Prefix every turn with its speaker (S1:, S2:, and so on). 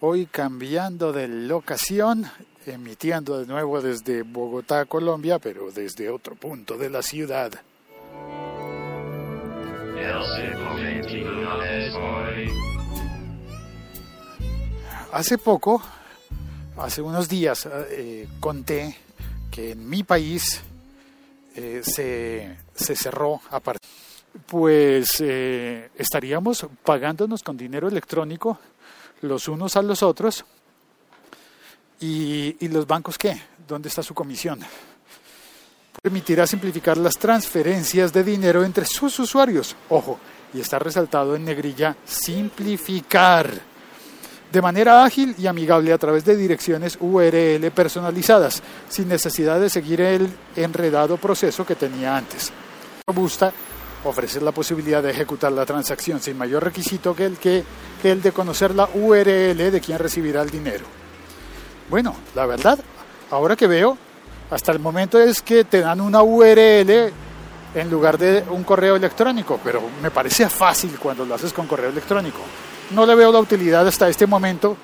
S1: Hoy cambiando de locación, emitiendo de nuevo desde Bogotá, Colombia, pero desde otro punto de la ciudad. Hace poco, hace unos días, eh, conté que en mi país eh, se, se, cerró a partir. Pues eh, estaríamos pagándonos con dinero electrónico los unos a los otros. ¿Y, y los bancos qué? ¿Dónde está su comisión? Permitirá simplificar las transferencias de dinero entre sus usuarios. Ojo, y está resaltado en negrilla, simplificar de manera ágil y amigable a través de direcciones URL personalizadas, sin necesidad de seguir el enredado proceso que tenía antes. Robusta ofrece la posibilidad de ejecutar la transacción sin mayor requisito que el, que el de conocer la URL de quien recibirá el dinero. Bueno, la verdad, ahora que veo, hasta el momento es que te dan una URL en lugar de un correo electrónico, pero me parece fácil cuando lo haces con correo electrónico. No le veo la utilidad hasta este momento